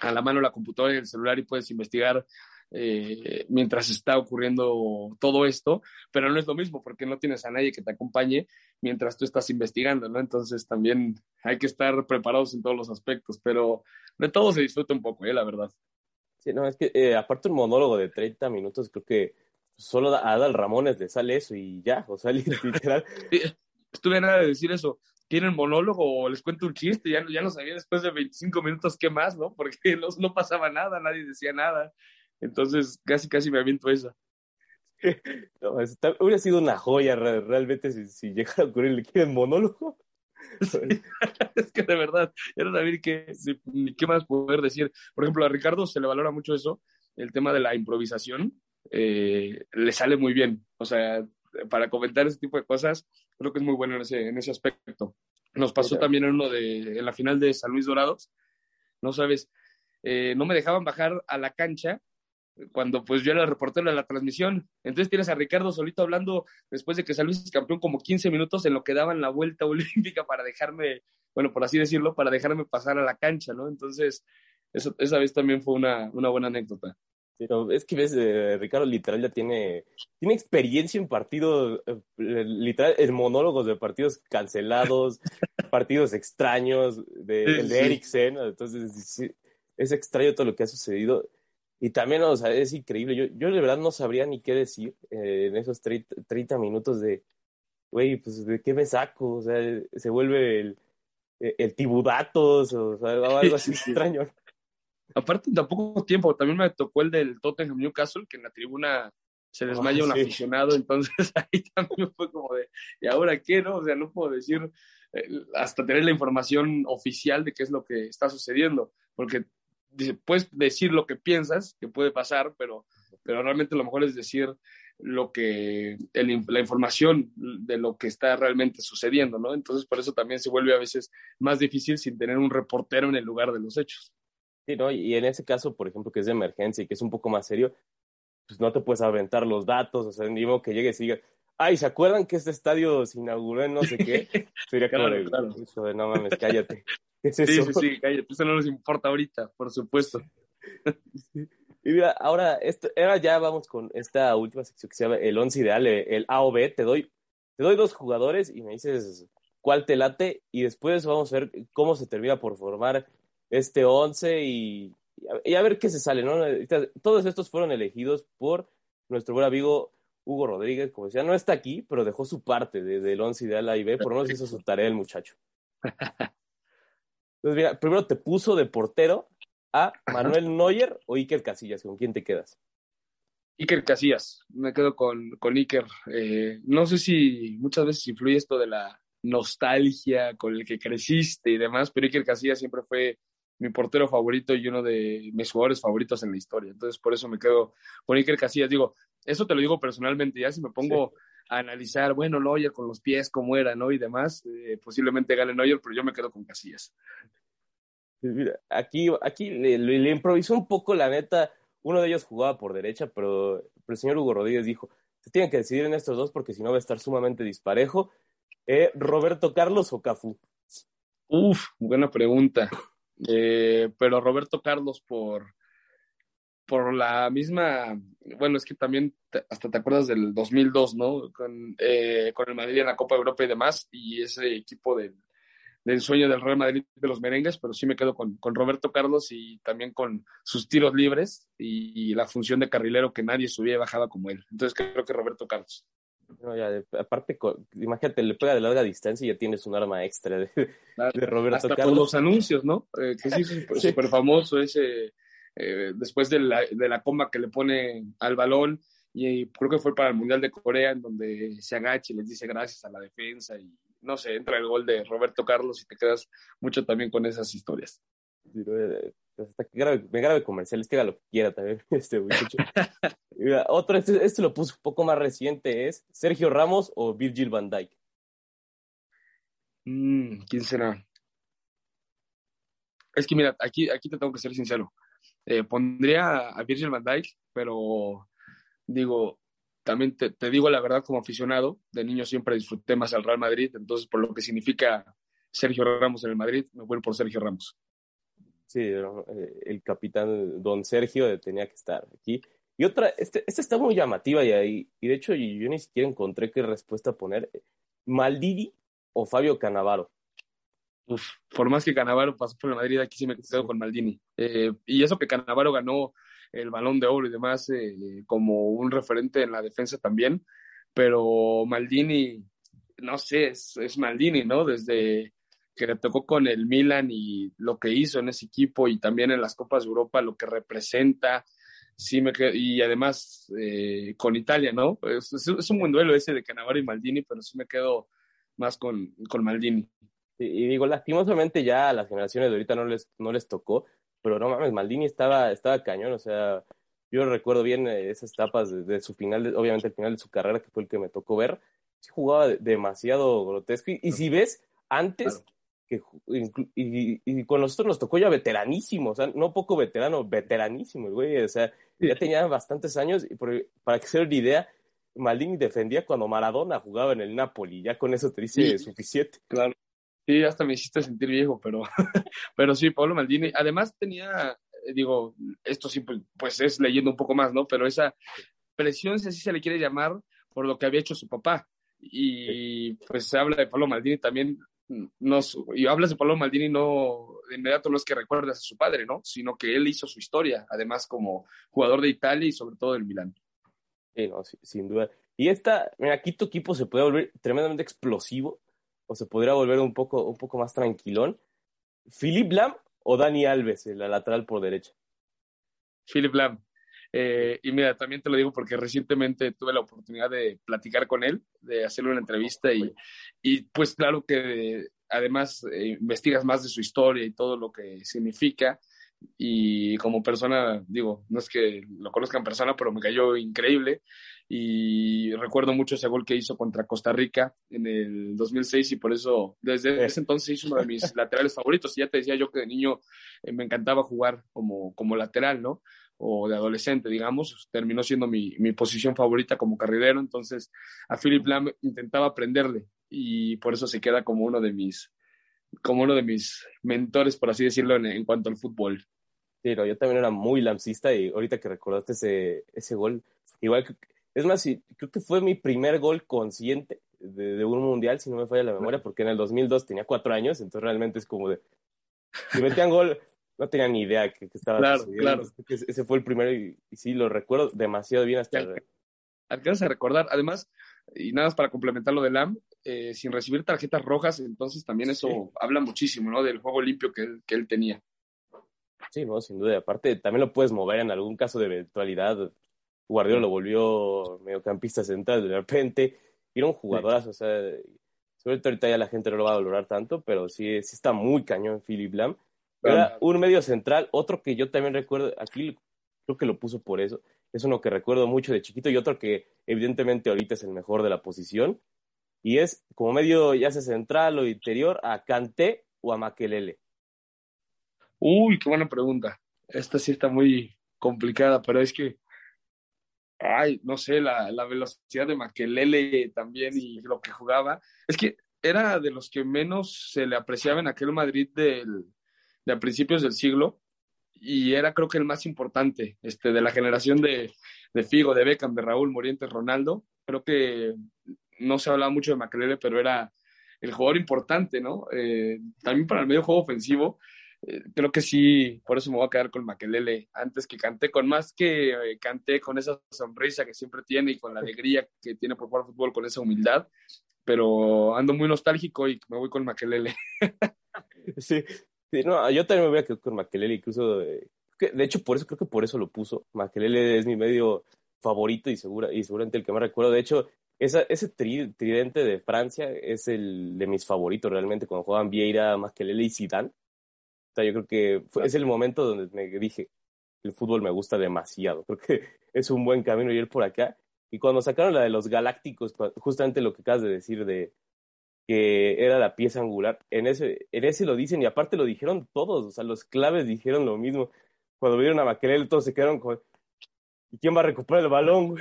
a la mano la computadora y el celular y puedes investigar eh, mientras está ocurriendo todo esto, pero no es lo mismo porque no tienes a nadie que te acompañe mientras tú estás investigando, ¿no? Entonces también hay que estar preparados en todos los aspectos, pero de todo se disfruta un poco, ¿eh? La verdad. Sí, no, es que eh, aparte un monólogo de 30 minutos, creo que solo a Adal Ramones le sale eso y ya, o sea, [laughs] literal. [laughs] Estuve nada de decir eso tienen monólogo o les cuento un chiste, ya, ya no sabía después de 25 minutos qué más, ¿no? [laughs] Porque no, no pasaba nada, nadie decía nada. Entonces, casi, casi me aviento esa. [laughs] No, hubiera sido una joya realmente si, si llegara a ocurrir, ¿le quieren monólogo? [laughs] es que de verdad, era saber qué, qué más poder decir. Por ejemplo, a Ricardo se le valora mucho eso, el tema de la improvisación, eh, le sale muy bien. O sea, para comentar ese tipo de cosas, creo que es muy bueno en ese, en ese aspecto. Nos pasó también en uno de, en la final de San Luis Dorados, no sabes, eh, no me dejaban bajar a la cancha cuando pues yo era el reportero de la transmisión. Entonces tienes a Ricardo solito hablando después de que San Luis es campeón como 15 minutos en lo que daban la vuelta [laughs] olímpica para dejarme, bueno, por así decirlo, para dejarme pasar a la cancha, ¿no? Entonces, esa vez también fue una, una buena anécdota. Pero es que ves, eh, Ricardo literal ya tiene, tiene experiencia en partidos, eh, literal, en monólogos de partidos cancelados, [laughs] partidos extraños, de, el de Eriksen, entonces es extraño todo lo que ha sucedido. Y también, o sea, es increíble. Yo, yo de verdad no sabría ni qué decir eh, en esos 30, minutos de, güey, pues de qué me saco, o sea, se vuelve el, el tibudatos, o sea, algo así [laughs] extraño. Aparte, tampoco tiempo, también me tocó el del Tottenham Newcastle, que en la tribuna se desmaya ah, un aficionado, entonces [laughs] ahí también fue como de, ¿y ahora qué? no? O sea, no puedo decir eh, hasta tener la información oficial de qué es lo que está sucediendo, porque puedes decir lo que piensas que puede pasar, pero, pero realmente lo mejor es decir lo que la información de lo que está realmente sucediendo, ¿no? Entonces por eso también se vuelve a veces más difícil sin tener un reportero en el lugar de los hechos. Sí, ¿no? Y en ese caso, por ejemplo, que es de emergencia y que es un poco más serio, pues no te puedes aventar los datos, o sea, ni modo que llegues y digas, ay, ¿se acuerdan que este estadio se inauguró en no sé qué? [laughs] Sería como claro, de, no mames, cállate. [laughs] sí, sí, sí, cállate, eso no nos importa ahorita, por supuesto. Y mira, ahora, esto, ahora ya vamos con esta última sección que se llama el 11 ideal, el A o B. Te doy, te doy dos jugadores y me dices cuál te late y después vamos a ver cómo se termina por formar este 11 y, y, a, ver qué se sale, ¿no? Todos estos fueron elegidos por nuestro buen amigo Hugo Rodríguez, como decía, no está aquí, pero dejó su parte del 11 ideal A y B, por lo menos hizo su tarea el muchacho. [laughs] Entonces, mira, primero te puso de portero a Manuel Neuer o Iker Casillas, ¿con quién te quedas? Iker Casillas, me quedo con, con Iker. Eh, no sé si muchas veces influye esto de la nostalgia con el que creciste y demás, pero Iker Casillas siempre fue mi portero favorito y uno de mis jugadores favoritos en la historia. Entonces, por eso me quedo con Iker Casillas. Digo, eso te lo digo personalmente, ya si me pongo a analizar, bueno, Neuer con los pies, cómo era, ¿no? Y demás, eh, posiblemente gane Neuer, pero yo me quedo con Casillas. Mira, aquí, aquí le, improvisó un poco, la neta. Uno de ellos jugaba por derecha, pero, el señor Hugo Rodríguez dijo, se tienen que decidir en estos dos porque si no va a estar sumamente disparejo. Eh, ¿Roberto Carlos o Cafú? Uf, buena pregunta. Eh, pero Roberto Carlos por, por la misma, bueno, es que también hasta te acuerdas del 2002, ¿no? Con, eh, con el Madrid en la Copa Europa y demás, y ese equipo del, del sueño del Real Madrid de los merengues, pero sí me quedo con, con Roberto Carlos y también con sus tiros libres y, la función de carrilero que nadie subía y bajaba como él. Entonces creo que Roberto Carlos. No, ya, aparte, imagínate, le pega de larga distancia y ya tienes un arma extra de, de Roberto Hasta Carlos. los anuncios, ¿no? Eh, que [laughs] sí súper famoso ese, eh, después de la, de la comba que le pone al balón, y creo que fue para el Mundial de Corea, en donde se agacha y les dice gracias a la defensa, y no sé, entra el gol de Roberto Carlos y te quedas mucho también con esas historias. Hasta que grabe, me grabe comerciales, que haga lo que quiera también [laughs] este muchacho. [laughs] Otro, este, este, lo puso un poco más reciente, es Sergio Ramos o Virgil van Dijk. Mm, ¿Quién será? Es que mira, aquí, aquí te tengo que ser sincero. Eh, pondría a Virgil van Dijk, pero digo, también te, te, digo la verdad como aficionado, de niño siempre disfruté más al Real Madrid, entonces por lo que significa Sergio Ramos en el Madrid, me voy por Sergio Ramos. Sí, eh, el capitán Don Sergio tenía que estar aquí. Y otra, este, esta está muy llamativa y, ahí, y de hecho yo ni siquiera encontré qué respuesta poner. Maldini o Fabio Canavaro. Uf, por más que Canavaro pasó por el Madrid, aquí sí me quedo con Maldini. Eh, y eso que Canavaro ganó el balón de oro y demás eh, como un referente en la defensa también, pero Maldini, no sé, es, es Maldini, ¿no? Desde que le tocó con el Milan y lo que hizo en ese equipo y también en las Copas de Europa, lo que representa, sí me y además eh, con Italia, ¿no? Es, es, un buen duelo ese de Cannavaro y Maldini, pero sí me quedo más con, con Maldini. Y, digo, lastimosamente ya a las generaciones de ahorita no les, no les tocó, pero no mames, Maldini estaba, estaba cañón, o sea, yo recuerdo bien eh, esas etapas de, su final, obviamente el final de su carrera, que fue el que me tocó ver, sí jugaba demasiado grotesco, y, si ves, antes que, y, y, con nosotros nos tocó ya veteranísimo, o sea, no poco veterano, veteranísimo, güey, o sea, ya tenía bastantes años, y para que se den una idea, Maldini defendía cuando Maradona jugaba en el Napoli, ya con eso te dice suficiente. Claro. Sí, hasta me hiciste sentir viejo, pero, [laughs] pero sí, Pablo Maldini. Además tenía digo, esto sí, pues, pues es leyendo un poco más, ¿no? Pero esa presión, si así se le quiere llamar, por lo que había hecho su papá. Y pues se habla de Pablo Maldini también, nos, y hablas de Pablo Maldini no de inmediato no es que recuerdas a su padre, ¿no? Sino que él hizo su historia, además como jugador de Italia y sobre todo del Milán. Sí, no, sin duda. Y esta, mira, aquí tu equipo se puede volver tremendamente explosivo o se podría volver un poco, un poco más tranquilón. ¿Philip Lam o Dani Alves, la lateral por derecha? Philip Lam. Eh, y mira, también te lo digo porque recientemente tuve la oportunidad de platicar con él, de hacerle una entrevista y, y pues claro que además eh, investigas más de su historia y todo lo que significa. Y como persona, digo, no es que lo conozca en persona, pero me cayó increíble. Y recuerdo mucho ese gol que hizo contra Costa Rica en el 2006 y por eso desde ese entonces hizo uno de mis [laughs] laterales favoritos. Y ya te decía yo que de niño eh, me encantaba jugar como, como lateral, ¿no? O de adolescente, digamos, terminó siendo mi, mi, posición favorita como carrilero, entonces a Philip Lam intentaba aprenderle y por eso se queda como uno de mis, como uno de mis mentores, por así decirlo, en, en cuanto al fútbol. Sí, yo también era muy lamsista y ahorita que recordaste ese, ese gol, igual que, es más, creo que fue mi primer gol consciente de, un mundial, si no me falla la memoria, porque en el 2002 tenía cuatro años, entonces realmente es como de, si metían gol, no tenía ni idea que, estaba claro, Claro. Ese fue el primero y, sí, lo recuerdo demasiado bien hasta... Alcanzas a recordar, además, y nada más para complementar lo de LAM, eh, sin recibir tarjetas rojas, entonces también eso habla muchísimo, ¿no? Del juego limpio que él, que él tenía. Sí, no, sin duda. Aparte, también lo puedes mover en algún caso de eventualidad. Guardiola lo volvió mediocampista central de repente. Era un jugadorazo, o sea, sobre todo ahorita ya la gente no lo va a valorar tanto, pero sí, sí está muy cañón Philip Lam. Era un medio central, otro que yo también recuerdo, aquí creo que lo puso por eso, es uno que recuerdo mucho de chiquito y otro que evidentemente ahorita es el mejor de la posición, y es como medio ya sea central o interior a Kanté o a Makelele. Uy, qué buena pregunta. Esta sí está muy complicada, pero es que, ay, no sé, la, la velocidad de Makelele también y lo que jugaba. Es que era de los que menos se le apreciaba en aquel Madrid del, de a principios del siglo y era creo que el más importante este, de la generación de, de Figo, de Beckham, de Raúl Morientes, Ronaldo. Creo que no se hablaba mucho de Makelele, pero era el jugador importante, ¿no? Eh, también para el medio juego ofensivo, eh, creo que sí, por eso me voy a quedar con Makelele antes que Canté, con más que eh, Canté, con esa sonrisa que siempre tiene y con la alegría que tiene por jugar fútbol, con esa humildad, pero ando muy nostálgico y me voy con Makelele. sí, no, yo también me voy a quedar con Makelele, incluso, de, de hecho, por eso creo que por eso lo puso. Makelele es mi medio favorito y, segura, y seguramente el que más recuerdo. De hecho, esa, ese tridente de Francia es el de mis favoritos realmente, cuando jugaban Vieira, Makelele y Zidane. O sea, yo creo que es el momento donde me dije, el fútbol me gusta demasiado. Creo que [laughs] es un buen camino ir por acá. Y cuando sacaron la de los Galácticos, justamente lo que acabas de decir de que era la pieza angular. En ese, en ese lo dicen y aparte lo dijeron todos, o sea, los claves dijeron lo mismo. Cuando vieron a Maquelele todos se quedaron con, ¿y quién va a recuperar el balón?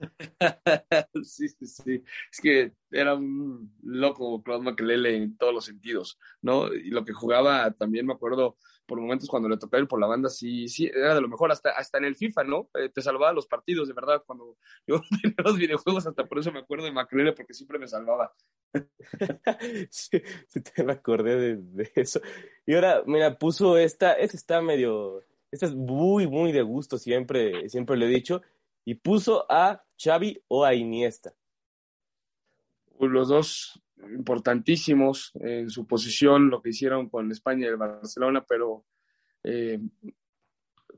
[laughs] sí, sí, sí. Es que era un loco Claude Maquelele en todos los sentidos, ¿no? Y lo que jugaba también me acuerdo por momentos cuando le tocaba ir por la banda, sí, sí, era de lo mejor, hasta, hasta en el FIFA, ¿no? Eh, te salvaba los partidos, de verdad, cuando [laughs] yo tenía los videojuegos, hasta por eso me acuerdo de Maquelele, porque siempre me salvaba. [laughs] sí, sí, te me acordé de, eso. Y ahora, mira, puso esta, esta está medio, esta es muy, muy de gusto, siempre, siempre lo he dicho, y puso a Xavi o a Iniesta. Los dos importantísimos en su posición, lo que hicieron con España y el Barcelona, pero eh,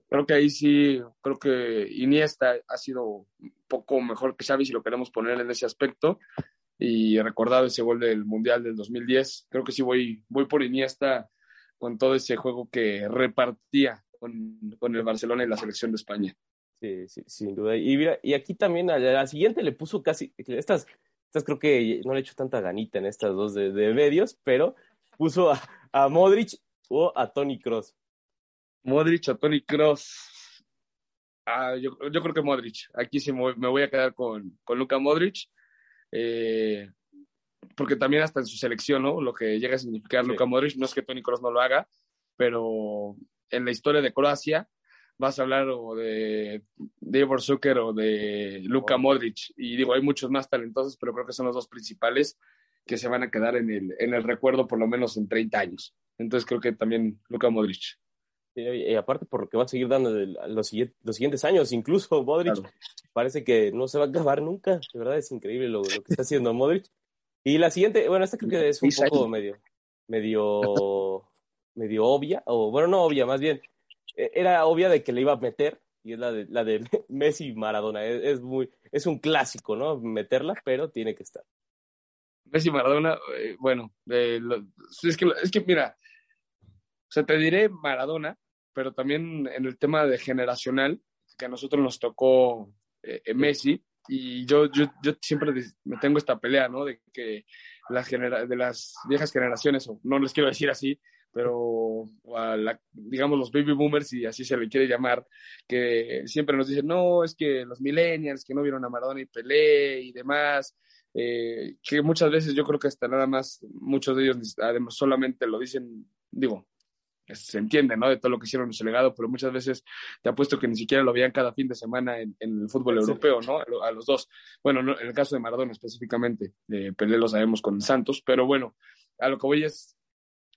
creo que ahí sí, creo que Iniesta ha sido un poco mejor que Xavi si lo queremos poner en ese aspecto y recordado ese gol del Mundial del 2010, creo que sí voy, voy por Iniesta con todo ese juego que repartía con el Barcelona y la selección de España. Sí, sí, sin duda. Y mira, y aquí también a la, siguiente le puso casi, estas, estas creo que no le he hecho tanta ganita en estas dos de, medios, pero puso a, Modric o a Tony Cross. Modric o Tony Cross. Ah, yo, yo, creo que Modric. Aquí sí me voy a quedar con, con Luka Modric. Eh, porque también hasta en su selección, ¿no? Lo que llega a significar Luka Modric, no es que Tony Cross no lo haga, pero en la historia de Croacia vas a hablar o de Davor Zucker o de Luka Modric. Y digo, hay muchos más talentosos, pero creo que son los dos principales que se van a quedar en el, en el recuerdo por lo menos en 30 años. Entonces creo que también Luka Modric. Y, aparte porque va a seguir dando los, los siguientes años, incluso [laughs] Modric parece que no se va a acabar nunca, de verdad es increíble lo, que está haciendo Modric. Y la siguiente, bueno, esta creo que es un poco medio, medio, medio obvia, o bueno, no obvia, más bien, era obvia de que le iba a meter, y es la de, la de [laughs] Messi Maradona, es, muy, es un clásico, ¿no? Meterla, pero tiene que estar. Messi Maradona, eh, bueno, es, que, es que mira, o sea, te diré Maradona, pero también en el tema de generacional, que a nosotros nos tocó eh, Messi, y yo, yo, yo siempre me tengo esta pelea, ¿no? De que las de las viejas generaciones, o no les quiero decir así, pero digamos los baby boomers, y así se le quiere llamar, que siempre nos dicen, no, es que los millennials que no vieron a Maradona y Pelé y demás, eh, que muchas veces yo creo que hasta nada más, muchos de ellos además solamente lo dicen, digo, se entiende, ¿no? De todo lo que hicieron en su legado, pero muchas veces te apuesto que ni siquiera lo veían cada fin de semana en, el fútbol europeo, ¿no? A los dos. Bueno, en el caso de Maradona específicamente, eh, Pelé lo sabemos con Santos, pero bueno, a lo que voy es,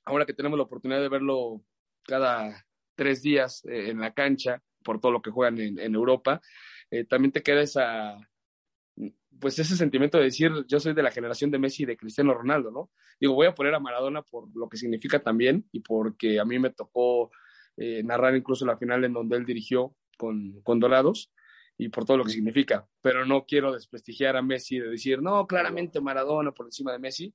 ahora que tenemos la oportunidad de verlo cada tres días eh, en la cancha, por todo lo que juegan en, Europa, eh, también te queda esa, pues ese sentimiento de decir, yo soy de la generación de Messi y de Cristiano Ronaldo, ¿no? Digo, voy a poner a Maradona por lo que significa también y porque a mí me tocó eh, narrar incluso la final en donde él dirigió con, con Dorados y por todo lo que significa, pero no quiero desprestigiar a Messi de decir, no, claramente Maradona por encima de Messi,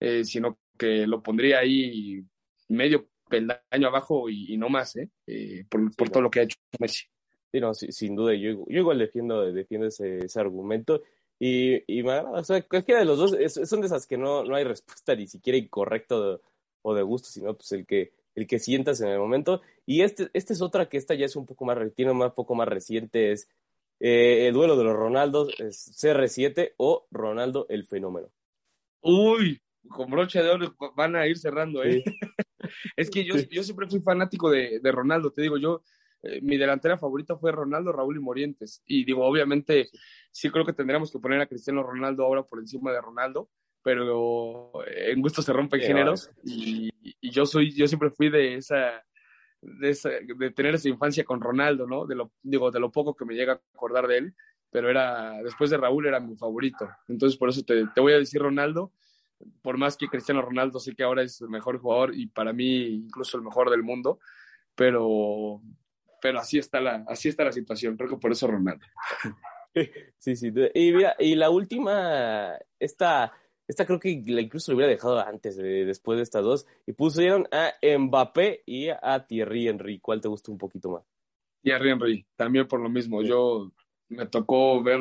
eh, sino que lo pondría ahí medio peldaño abajo y, no más, ¿eh? eh por, por todo lo que ha hecho Messi. Sí, no, sin duda, yo, yo igual defiendo, defiendo ese, ese argumento y, y me agrada, o sea, cualquiera de los dos son de esas que no, no hay respuesta ni siquiera incorrecto o de gusto, sino pues el que, el que sientas en el momento. Y este, este es otra que esta ya es un poco más, tiene un poco más reciente, es eh, el duelo de los Ronaldos, es CR7 o Ronaldo el fenómeno. Uy, con broche de oro van a ir cerrando, ¿eh? [laughs] es que yo, yo siempre fui fanático de, de Ronaldo, te digo, yo eh, mi delantera favorita fue Ronaldo, Raúl y Morientes. Y digo, obviamente, sí creo que tendríamos que poner a Cristiano Ronaldo ahora por encima de Ronaldo, pero en gusto se rompen géneros. Y, yo soy, yo siempre fui de esa, de tener esa infancia con Ronaldo, ¿no? De lo, digo, de lo poco que me llega a acordar de él, pero era, después de Raúl era mi favorito. Entonces, por eso te, te voy a decir Ronaldo, por más que Cristiano Ronaldo sé que ahora es el mejor jugador y para mí incluso el mejor del mundo, pero pero así está la, así está la situación, creo que por eso Ronaldo. [laughs] Sí, sí, y mira, y la última, esta, esta creo que la incluso lo hubiera dejado antes, después de estas dos, y pusieron a Mbappé y a Thierry Henry, ¿cuál te gusta un poquito más? Thierry Henry, también por lo mismo, yo me tocó ver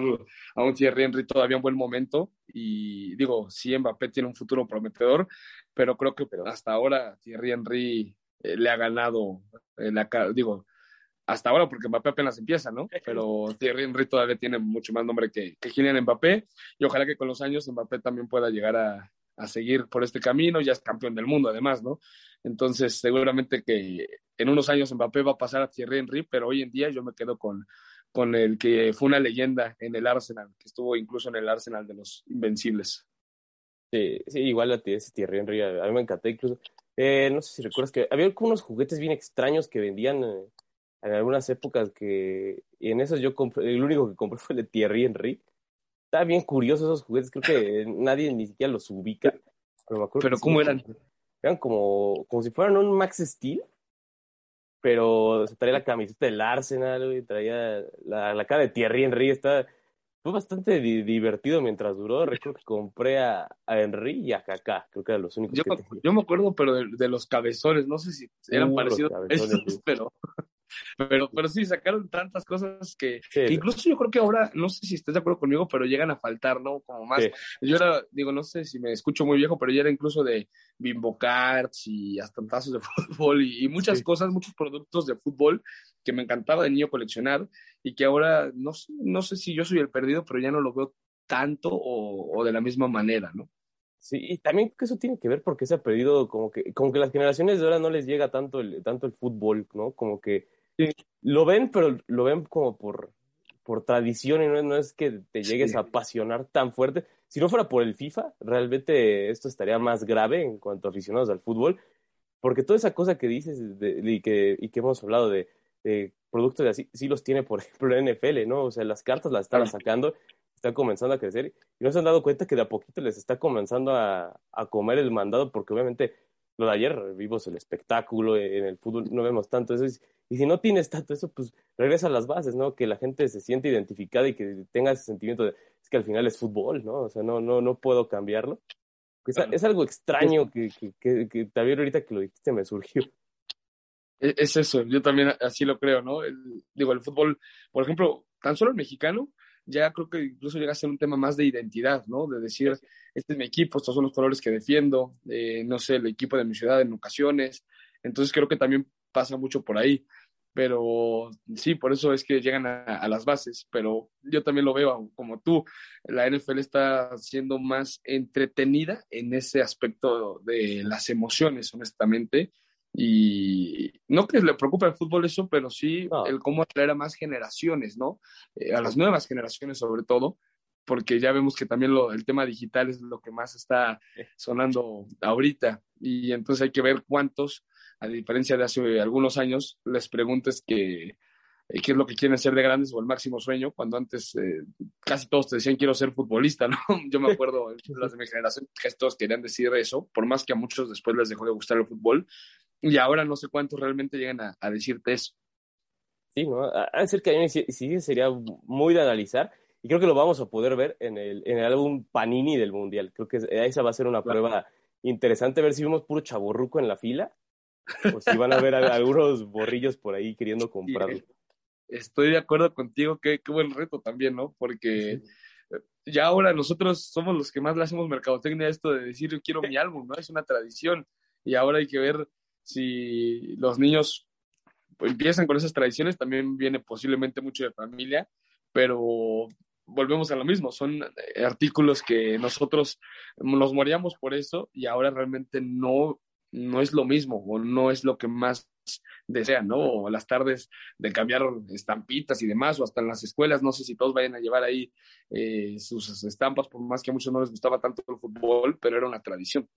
a un Thierry Henry todavía en buen momento y digo, sí, Mbappé tiene un futuro prometedor, pero creo que hasta ahora Thierry Henry eh, le ha ganado, eh, la, digo, hasta ahora, porque Mbappé apenas empieza, ¿no? [laughs] Pero Thierry Henry todavía tiene mucho más nombre que, que Kylian Mbappé, y ojalá que con los años Mbappé también pueda llegar a, a seguir por este camino, ya es campeón del mundo además, ¿no? Entonces, seguramente que en unos años Mbappé va a pasar a Thierry Henry, pero hoy en día yo me quedo con, con el que fue una leyenda en el Arsenal, que estuvo incluso en el Arsenal de los Invencibles. Sí, sí igual a ti ese Thierry Henry, a mí me encantó incluso. Eh, no sé si recuerdas que había unos juguetes bien extraños que vendían eh, en algunas épocas que y en esos yo compré, el único que compré [laughs] fue el de Thierry Henry. Está bien curioso esos juguetes, creo que nadie ni siquiera los ubica. Pero, ¿Pero cómo eran? Eran como, como si fueran un Max Steel, pero traía la camiseta del Arsenal, y traía la, la cara de Thierry Henry, está, fue bastante divertido mientras duró. Recuerdo que compré a, a Henry y a Kaká, creo que eran los únicos yo, que Yo me acuerdo, pero de, los cabezones, no sé si eran uh, parecidos a esos, pero pero, pero sí, sacaron tantas cosas que, incluso yo creo que ahora, no sé si estés de acuerdo conmigo, pero llegan a faltar, ¿no? Como más. Yo era, digo, no sé si me escucho muy viejo, pero ya era incluso de bimbo cards y hasta tazos de [laughs] fútbol y, muchas cosas, muchos productos de fútbol que me encantaba de niño coleccionar y que ahora no, no sé si yo soy el perdido, pero ya no lo veo tanto o, o de la misma manera, ¿no? Sí, y también que eso tiene que ver porque se ha perdido, como que, como que las generaciones de ahora no les llega tanto el, tanto el fútbol, ¿no? Como que lo ven, pero lo ven como por, por tradición y no, es que te llegues a apasionar tan fuerte. Si no fuera por el FIFA, realmente esto estaría más grave en cuanto a aficionados al fútbol, porque toda esa cosa que dices y, que, y que hemos hablado de, productos de así, sí los tiene, por ejemplo, la NFL, ¿no? O sea, las cartas las están sacando están comenzando a crecer y no se han dado cuenta que de a poquito les está comenzando a, a comer el mandado porque obviamente lo de ayer vimos el espectáculo en el fútbol, no vemos tanto eso. Y si no tienes tanto eso, pues regresa a las bases, ¿no? Que la gente se siente identificada y que tenga ese sentimiento de es que al final es fútbol, ¿no? O sea, no, no, no puedo cambiarlo. Es, es algo extraño que, que, que, también ahorita que lo dijiste me surgió. E, es eso, yo también así lo creo, ¿no? digo, el fútbol, por ejemplo, tan solo el mexicano, ya creo que incluso llega a ser un tema más de identidad, ¿no? De decir, este es mi equipo, estos son los colores que defiendo, eh, no sé, el equipo de mi ciudad en ocasiones. Entonces creo que también pasa mucho por ahí. Pero sí, por eso es que llegan a, las bases. Pero yo también lo veo como tú. La NFL está siendo más entretenida en ese aspecto de las emociones, honestamente y no que le preocupe el fútbol eso, pero sí el cómo atraer a más generaciones, ¿no? Eh, a las nuevas generaciones sobre todo, porque ya vemos que también lo, el tema digital es lo que más está sonando ahorita. Y entonces hay que ver cuántos, a diferencia de hace algunos años, les preguntes que, eh, qué es lo que quieren ser de grandes o el máximo sueño, cuando antes eh, casi todos te decían quiero ser futbolista, ¿no? [laughs] Yo me acuerdo, las de mi generación, que todos querían decir eso, por más que a muchos después les dejó de gustar el fútbol, y ahora no sé cuántos realmente llegan a, decirte eso. Sí, ¿no? A decir que sí, sí sería muy de analizar y creo que lo vamos a poder ver en el, en el álbum Panini del Mundial. Creo que esa va a ser una prueba interesante, ver si vemos puro chaburruco en la fila o si van a ver [laughs] algunos borrillos por ahí queriendo comprarlo. Estoy de acuerdo contigo, qué, qué buen reto también, ¿no? Porque ya ahora nosotros somos los que más le hacemos mercadotecnia a esto de decir yo quiero mi álbum, ¿no? Es una tradición y ahora hay que ver si los niños empiezan con esas tradiciones, también viene posiblemente mucho de familia, pero volvemos a lo mismo, son artículos que nosotros nos moríamos por eso y ahora realmente no, no es lo mismo o no es lo que más desean, ¿no? O las tardes de cambiar estampitas y demás, o hasta en las escuelas, no sé si todos vayan a llevar ahí eh, sus estampas, por más que a muchos no les gustaba tanto el fútbol, pero era una tradición.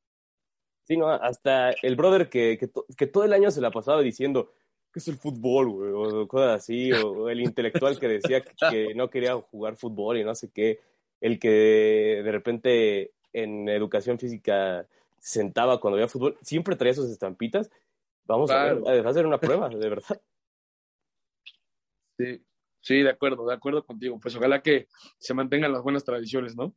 Sí, no, hasta el brother que, que, que todo el año se la pasaba diciendo que es el fútbol, güey, o cosas así, o, el intelectual que decía que, no quería jugar fútbol y no sé qué, el que de repente en educación física sentaba cuando veía fútbol, siempre traía sus estampitas. Vamos a, ver, a hacer una prueba, de verdad. Sí, sí, de acuerdo, de acuerdo contigo. Pues ojalá que se mantengan las buenas tradiciones, ¿no?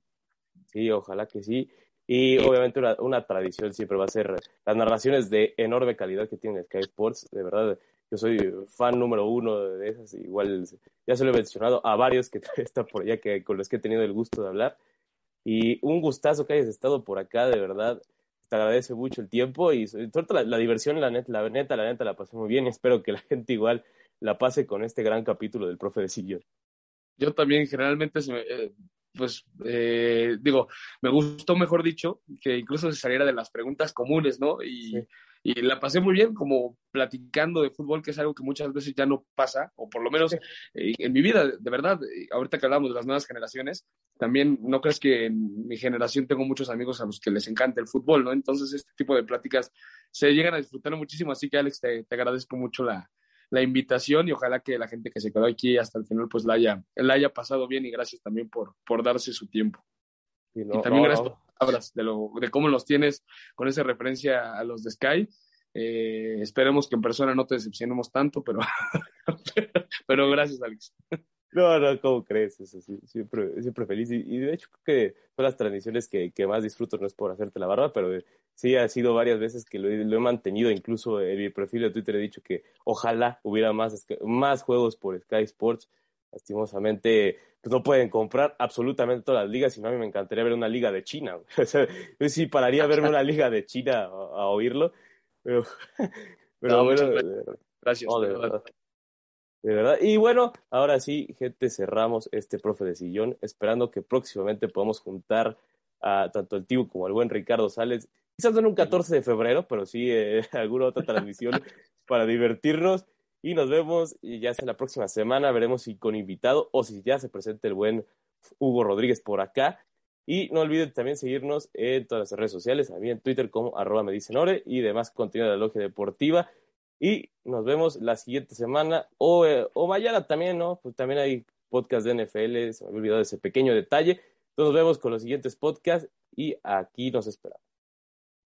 Sí, ojalá que sí. Y obviamente una, tradición siempre va a ser las narraciones de enorme calidad que tiene Sky Sports. De verdad, yo soy fan número uno de esas. Igual ya se lo he mencionado a varios que [laughs] están por allá que, con los que he tenido el gusto de hablar. Y un gustazo que hayas estado por acá, de verdad. Te agradece mucho el tiempo y todo la, diversión, la neta, la neta, la neta la pasé muy bien. Y [laughs] espero que la gente igual la pase con este gran capítulo del profe de Sillón. Yo también generalmente se me, eh, pues eh, digo, me gustó, mejor dicho, que incluso se saliera de las preguntas comunes, ¿no? Y, y, la pasé muy bien, como platicando de fútbol, que es algo que muchas veces ya no pasa, o por lo menos eh, en mi vida, de verdad, eh, ahorita que hablamos de las nuevas generaciones, también no crees que en mi generación tengo muchos amigos a los que les encanta el fútbol, ¿no? Entonces, este tipo de pláticas se llegan a disfrutar muchísimo, así que Alex, te agradezco mucho la, la invitación y ojalá que la gente que se quedó aquí hasta el final pues la haya, la haya pasado bien y gracias también por, por darse su tiempo. Y, también gracias por las palabras de, lo, de cómo los tienes con esa referencia a los de Sky. Eh, esperemos que en persona no te decepcionemos tanto, pero, [laughs] pero gracias, Alex. No, no, ¿cómo crees? siempre, siempre feliz. Y, de hecho, creo que son las tradiciones que, que, más disfruto, no es por hacerte la barba, pero sí ha sido varias veces que lo, he mantenido. Incluso en mi perfil de Twitter he dicho que ojalá hubiera más, más juegos por Sky Sports. Lastimosamente, pues no pueden comprar absolutamente todas las ligas. Y a mí me encantaría ver una liga de China. [laughs] O sea, yo sí pararía a verme una liga de China a, oírlo. Pero, [laughs] pero bueno, gracias. de verdad. De verdad. Y bueno, ahora sí, gente, cerramos este profe de sillón, esperando que próximamente podamos juntar a tanto el tío como al buen Ricardo Sales. Quizás no en un 14 de febrero, pero sí eh, [laughs] alguna otra transmisión [laughs] para divertirnos. Y nos vemos y ya sea la próxima semana. Veremos si con invitado o si ya se presenta el buen Hugo Rodríguez por acá. Y no olviden también seguirnos en todas las redes sociales, a mí en Twitter como arroba me dicen y demás contenido de la logia deportiva. Y nos vemos la siguiente semana o, eh, o mañana también, ¿no? Pues también hay podcast de NFL, se me había olvidado ese pequeño detalle. Entonces nos vemos con los siguientes podcasts y aquí nos esperamos.